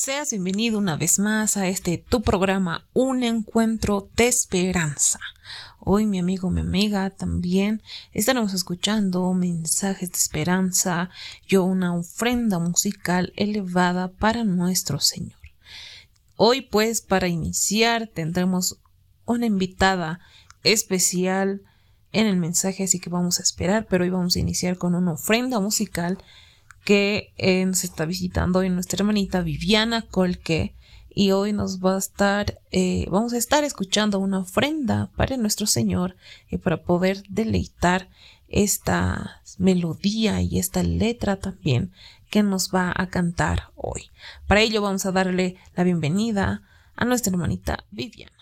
Seas bienvenido una vez más a este tu programa Un encuentro de esperanza. Hoy mi amigo, mi amiga también estaremos escuchando mensajes de esperanza y una ofrenda musical elevada para nuestro Señor. Hoy pues para iniciar tendremos una invitada especial en el mensaje, así que vamos a esperar, pero hoy vamos a iniciar con una ofrenda musical que eh, nos está visitando hoy nuestra hermanita Viviana Colque y hoy nos va a estar, eh, vamos a estar escuchando una ofrenda para nuestro Señor y para poder deleitar esta melodía y esta letra también que nos va a cantar hoy. Para ello vamos a darle la bienvenida a nuestra hermanita Viviana.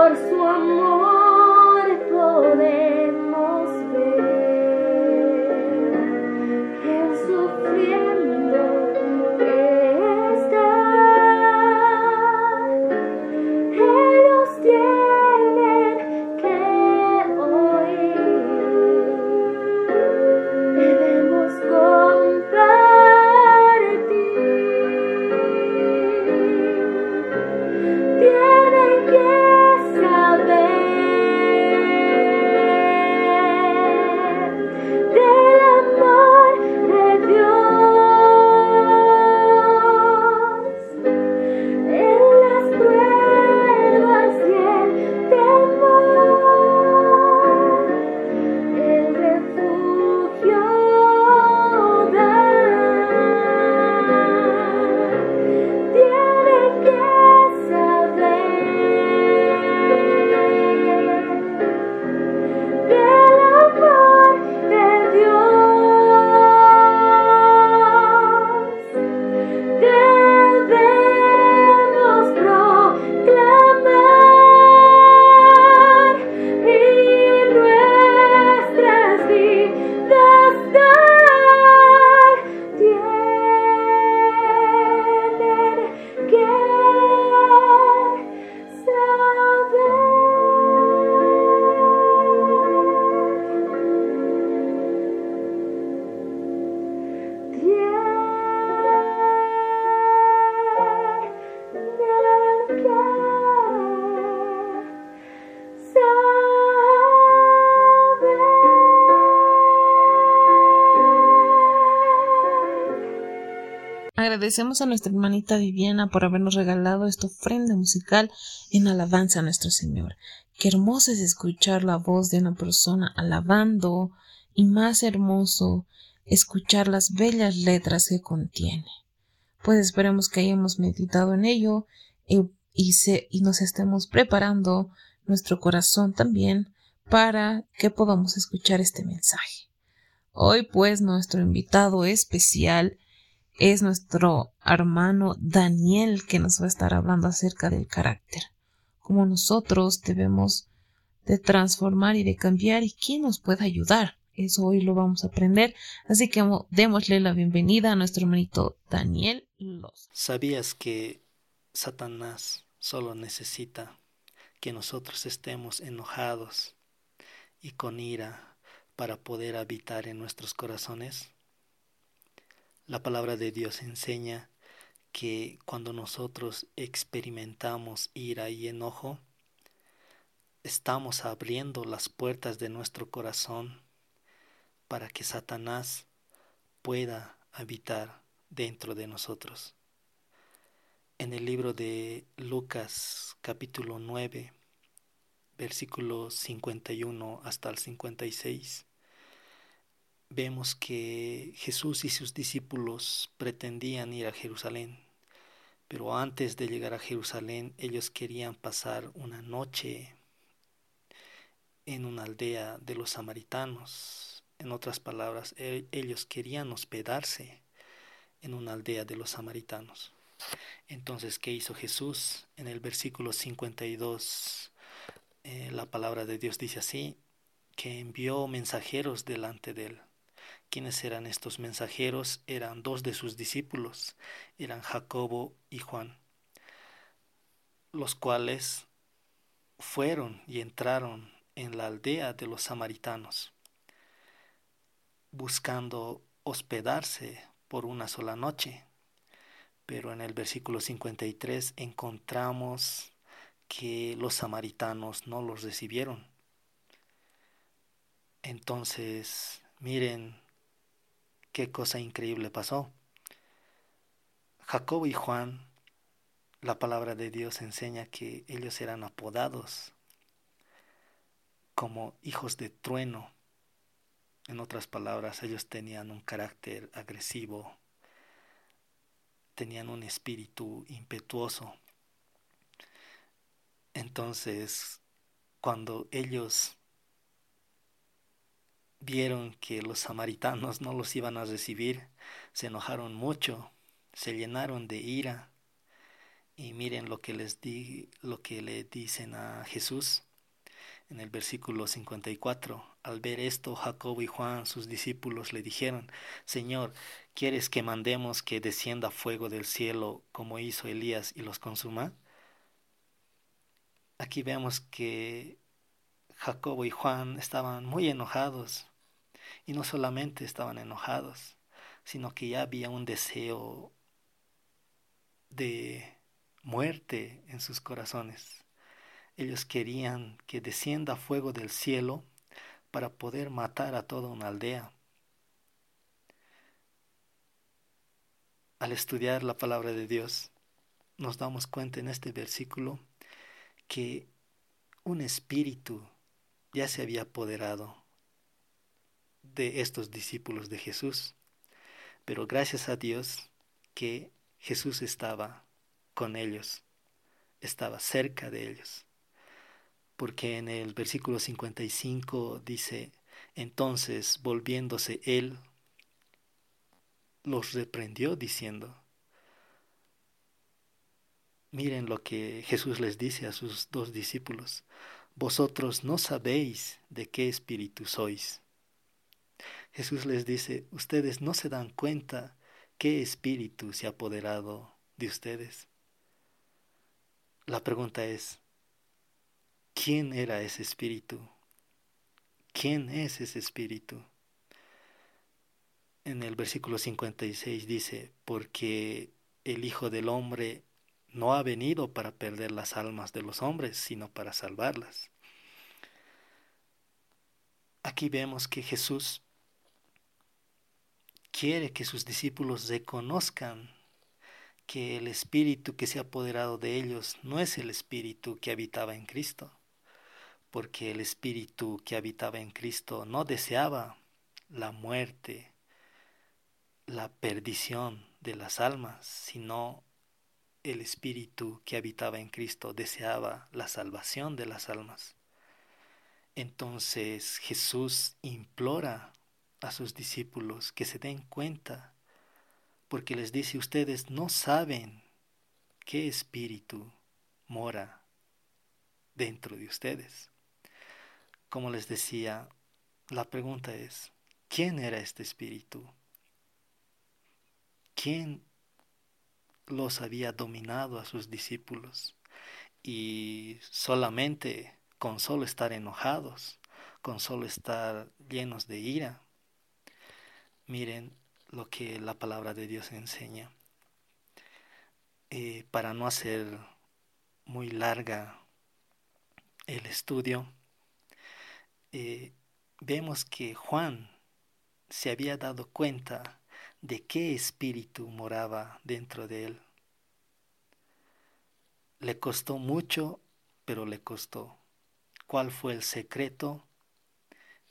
amor, su amor. Agradecemos a nuestra hermanita Viviana por habernos regalado esta ofrenda musical en alabanza a nuestro Señor. Qué hermoso es escuchar la voz de una persona alabando y más hermoso escuchar las bellas letras que contiene. Pues esperemos que hayamos meditado en ello y, y nos estemos preparando nuestro corazón también para que podamos escuchar este mensaje. Hoy pues nuestro invitado especial es nuestro hermano Daniel que nos va a estar hablando acerca del carácter, cómo nosotros debemos de transformar y de cambiar y quién nos puede ayudar. Eso hoy lo vamos a aprender, así que démosle la bienvenida a nuestro hermanito Daniel Los. ¿Sabías que Satanás solo necesita que nosotros estemos enojados y con ira para poder habitar en nuestros corazones? La palabra de Dios enseña que cuando nosotros experimentamos ira y enojo, estamos abriendo las puertas de nuestro corazón para que Satanás pueda habitar dentro de nosotros. En el libro de Lucas capítulo 9, versículo 51 hasta el 56, vemos que Jesús y sus discípulos pretendían ir a Jerusalén, pero antes de llegar a Jerusalén ellos querían pasar una noche en una aldea de los samaritanos. En otras palabras, e-, ellos querían hospedarse en una aldea de los samaritanos. Entonces, ¿qué hizo Jesús? En el versículo 52, eh, la palabra de Dios dice así, que envió mensajeros delante de él ¿Quiénes eran estos mensajeros? Eran dos de sus discípulos, eran Jacobo y Juan, los cuales fueron y entraron en la aldea de los samaritanos, buscando hospedarse por una sola noche. Pero en el versículo 53 encontramos que los samaritanos no los recibieron. Entonces, miren qué cosa increíble pasó. Jacob y Juan, la palabra de Dios enseña que ellos eran apodados como hijos de trueno. En otras palabras, ellos tenían un carácter agresivo, tenían un espíritu impetuoso. Entonces, cuando ellos vieron que los samaritanos no los iban a recibir, se enojaron mucho, se llenaron de ira. Y miren lo que les di, lo que le dicen a Jesús en el versículo 54. Al ver esto, Jacobo y Juan, sus discípulos, le dijeron, Señor, ¿quieres que mandemos que descienda fuego del cielo como hizo Elías y los consuma? Aquí vemos que Jacobo y Juan estaban muy enojados y no solamente estaban enojados, sino que ya había un deseo de muerte en sus corazones. Ellos querían que descienda fuego del cielo para poder matar a toda una aldea. Al estudiar la palabra de Dios, nos damos cuenta en este versículo que un espíritu ya se había apoderado de estos discípulos de Jesús. Pero gracias a Dios que Jesús estaba con ellos, estaba cerca de ellos. Porque en el versículo 55 dice, entonces volviéndose él, los reprendió diciendo, miren lo que Jesús les dice a sus dos discípulos, vosotros no sabéis de qué espíritu sois Jesús les dice, ustedes no se dan cuenta qué espíritu se ha apoderado de ustedes. La pregunta es, ¿quién era ese espíritu? ¿Quién es ese espíritu? En el versículo 56 dice, porque el Hijo del Hombre no ha venido para perder las almas de los hombres, sino para salvarlas. Aquí vemos que Jesús quiere que sus discípulos reconozcan que el espíritu que se ha apoderado de ellos no es el espíritu que habitaba en Cristo, porque el espíritu que habitaba en Cristo no deseaba la muerte, la perdición de las almas, sino el espíritu que habitaba en Cristo deseaba la salvación de las almas. Entonces Jesús implora a sus discípulos que se den cuenta porque les dice ustedes no saben qué espíritu mora dentro de ustedes. Como les decía, la pregunta es, ¿quién era este espíritu? ¿Quién los había dominado a sus discípulos? Y solamente con solo estar enojados, con solo estar llenos de ira. Miren, lo que la palabra de Dios enseña. Eh, para no hacer muy larga el estudio, eh, vemos que Juan se había dado cuenta de qué espíritu moraba dentro de él. Le costó mucho, pero le costó. ¿Cuál fue el secreto?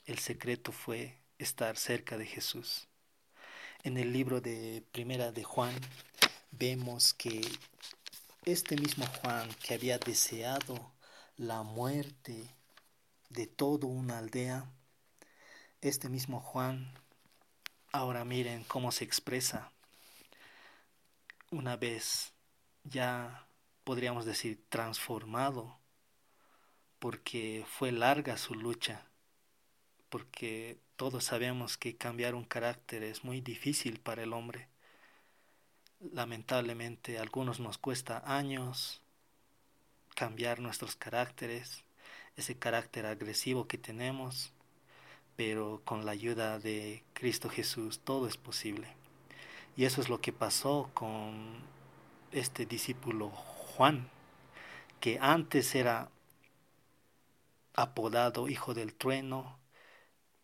El secreto fue estar cerca de Jesús. En el libro de Primera de Juan vemos que este mismo Juan que había deseado la muerte de toda una aldea, este mismo Juan, ahora miren cómo se expresa. Una vez ya podríamos decir transformado, porque fue larga su lucha, porque todos sabemos que cambiar un carácter es muy difícil para el hombre. Lamentablemente a algunos nos cuesta años cambiar nuestros caracteres, ese carácter agresivo que tenemos, pero con la ayuda de Cristo Jesús todo es posible. Y eso es lo que pasó con este discípulo Juan, que antes era apodado Hijo del Trueno,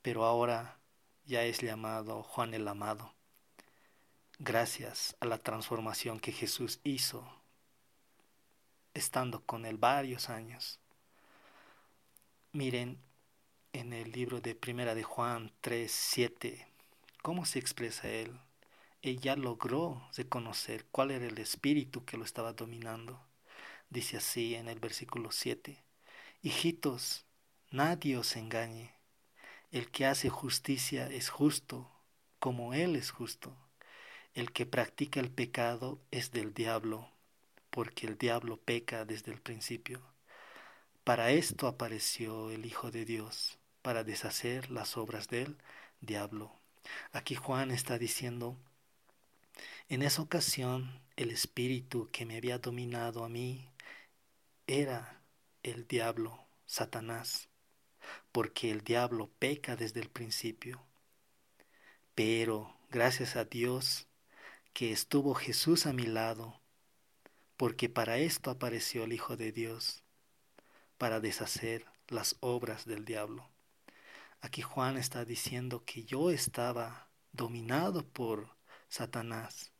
pero ahora ya es llamado Juan el Amado, gracias a la transformación que Jesús hizo estando con él varios años. Miren en el libro de Primera de Juan 3, 7, cómo se expresa él. Ella logró reconocer cuál era el espíritu que lo estaba dominando. Dice así en el versículo 7, Hijitos, nadie os engañe el que hace justicia es justo, como Él es justo. El que practica el pecado es del diablo, porque el diablo peca desde el principio. Para esto apareció el Hijo de Dios, para deshacer las obras del diablo. Aquí Juan está diciendo, en esa ocasión el espíritu que me había dominado a mí era el diablo, Satanás porque el diablo peca desde el principio. Pero gracias a Dios que estuvo Jesús a mi lado, porque para esto apareció el Hijo de Dios, para deshacer las obras del diablo. Aquí Juan está diciendo que yo estaba dominado por Satanás,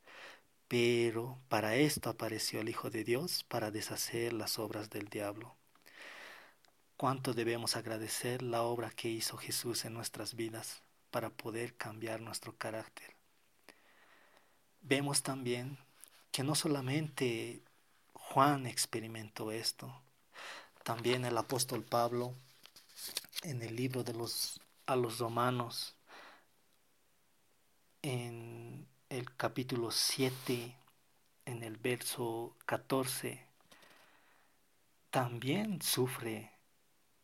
pero para esto apareció el Hijo de Dios, para deshacer las obras del diablo cuánto debemos agradecer la obra que hizo Jesús en nuestras vidas para poder cambiar nuestro carácter. Vemos también que no solamente Juan experimentó esto, también el apóstol Pablo en el libro de los a los romanos en el capítulo 7 en el verso 14 también sufre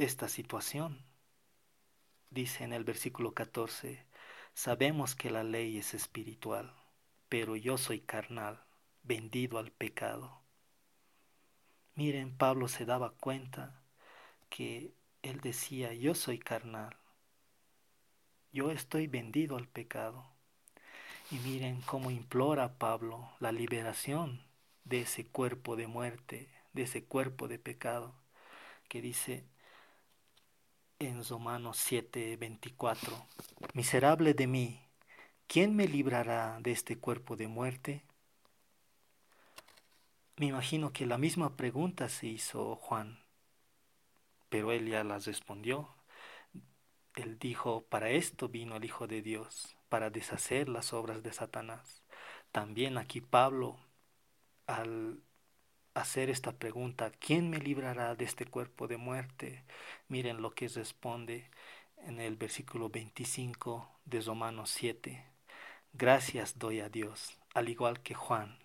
esta situación. Dice en el versículo 14, sabemos que la ley es espiritual, pero yo soy carnal, vendido al pecado. Miren, Pablo se daba cuenta que él decía, yo soy carnal, yo estoy vendido al pecado. Y miren cómo implora Pablo la liberación de ese cuerpo de muerte, de ese cuerpo de pecado, que dice, en Romanos 7:24, Miserable de mí, ¿quién me librará de este cuerpo de muerte? me imagino que la misma pregunta se hizo Juan, pero él ya las respondió. Él dijo, para esto vino el Hijo de Dios, para deshacer las obras de Satanás. También aquí Pablo, al hacer esta pregunta, ¿quién me librará de este cuerpo de muerte? Miren lo que responde en el versículo 25 de Romanos 7. Gracias doy a Dios, al igual que Juan.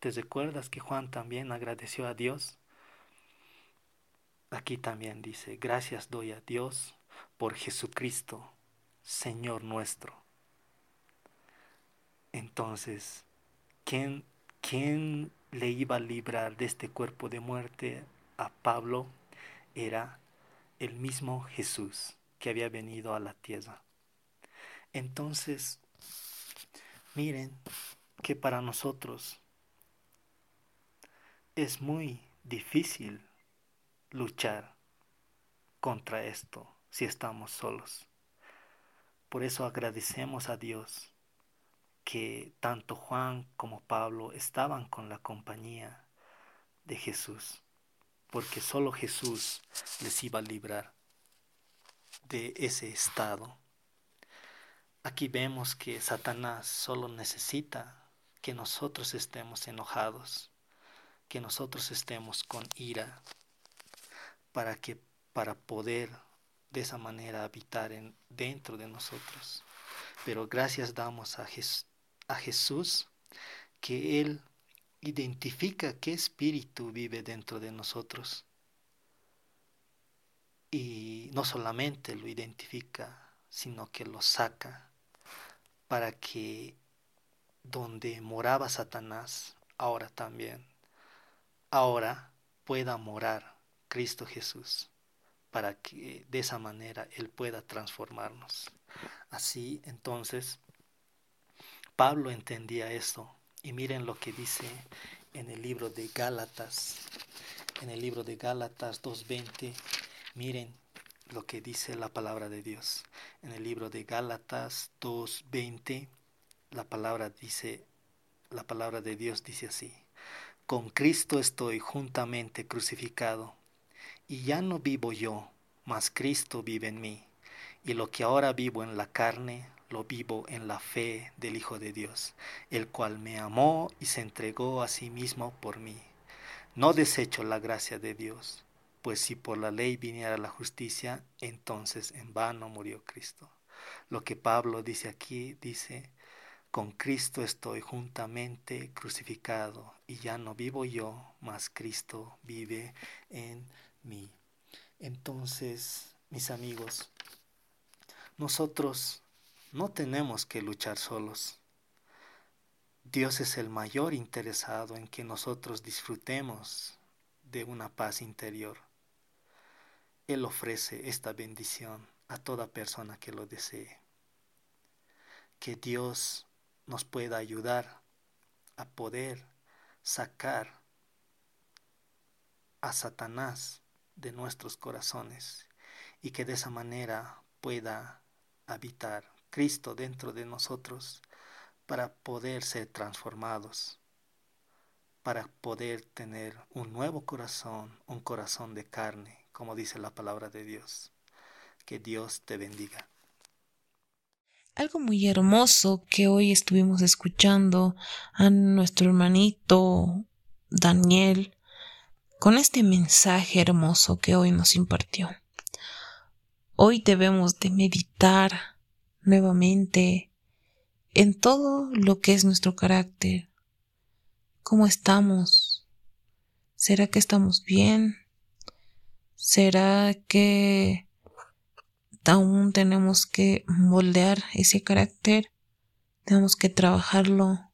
¿Te recuerdas que Juan también agradeció a Dios? Aquí también dice, gracias doy a Dios por Jesucristo, Señor nuestro. Entonces, ¿quién, quién le iba a librar de este cuerpo de muerte a Pablo? Era el mismo Jesús que había venido a la tierra. Entonces, miren que para nosotros es muy difícil luchar contra esto si estamos solos. Por eso agradecemos a Dios que tanto Juan como Pablo estaban con la compañía de Jesús, porque solo Jesús les iba a librar de ese estado. Aquí vemos que Satanás solo necesita que nosotros estemos enojados, que nosotros estemos con ira, para que para poder de esa manera habitar en, dentro de nosotros. Pero gracias damos a, a Jesús que Él identifica qué espíritu vive dentro de nosotros. Y no solamente lo identifica, sino que lo saca para que donde moraba Satanás, ahora también, ahora pueda morar Cristo Jesús para que de esa manera Él pueda transformarnos. Así entonces, Pablo entendía esto. Y miren lo que dice en el libro de Gálatas, en el libro de Gálatas 2.20, miren lo que dice la palabra de Dios. En el libro de Gálatas 2.20, la palabra dice, la palabra de Dios dice así, con Cristo estoy juntamente crucificado y ya no vivo yo, mas Cristo vive en mí. Y lo que ahora vivo en la carne, lo vivo en la fe del Hijo de Dios, el cual me amó y se entregó a sí mismo por mí. No desecho la gracia de Dios, pues si por la ley viniera la justicia, entonces en vano murió Cristo. Lo que Pablo dice aquí, dice, con Cristo estoy juntamente crucificado, y ya no vivo yo, mas Cristo vive en mí. Entonces, mis amigos, nosotros no tenemos que luchar solos. Dios es el mayor interesado en que nosotros disfrutemos de una paz interior. Él ofrece esta bendición a toda persona que lo desee. Que Dios nos pueda ayudar a poder sacar a Satanás de nuestros corazones y que de esa manera pueda habitar Cristo dentro de nosotros para poder ser transformados, para poder tener un nuevo corazón, un corazón de carne, como dice la palabra de Dios. Que Dios te bendiga. Algo muy hermoso que hoy estuvimos escuchando a nuestro hermanito Daniel con este mensaje hermoso que hoy nos impartió. Hoy debemos de meditar nuevamente en todo lo que es nuestro carácter, cómo estamos, ¿será que estamos bien? ¿Será que aún tenemos que moldear ese carácter? ¿Tenemos que trabajarlo?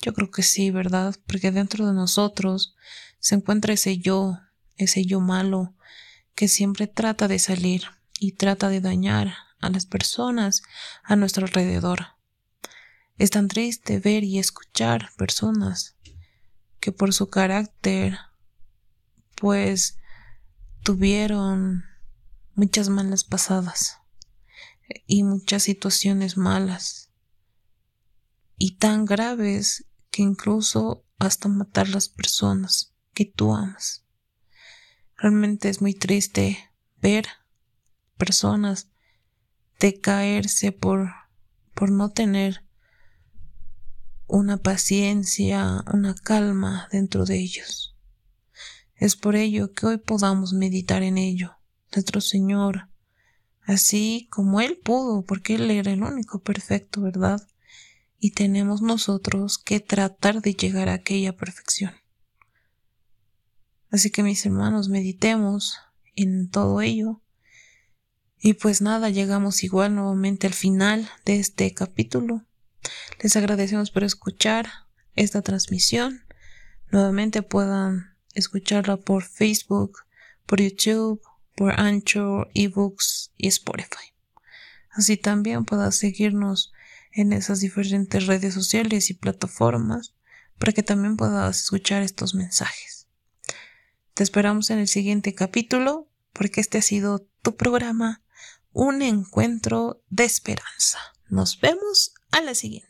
Yo creo que sí, ¿verdad? Porque dentro de nosotros se encuentra ese yo, ese yo malo, que siempre trata de salir y trata de dañar a las personas a nuestro alrededor. Es tan triste ver y escuchar personas que por su carácter pues tuvieron muchas malas pasadas y muchas situaciones malas y tan graves que incluso hasta matar las personas que tú amas. Realmente es muy triste ver personas decaerse por, por no tener una paciencia, una calma dentro de ellos. Es por ello que hoy podamos meditar en ello. Nuestro Señor, así como Él pudo, porque Él era el único perfecto, ¿verdad? Y tenemos nosotros que tratar de llegar a aquella perfección. Así que mis hermanos, meditemos en todo ello. Y pues nada, llegamos igual nuevamente al final de este capítulo. Les agradecemos por escuchar esta transmisión. Nuevamente puedan escucharla por Facebook, por YouTube, por Anchor, eBooks y Spotify. Así también puedas seguirnos en esas diferentes redes sociales y plataformas para que también puedas escuchar estos mensajes. Te esperamos en el siguiente capítulo porque este ha sido tu programa Un encuentro de esperanza. Nos vemos a la siguiente.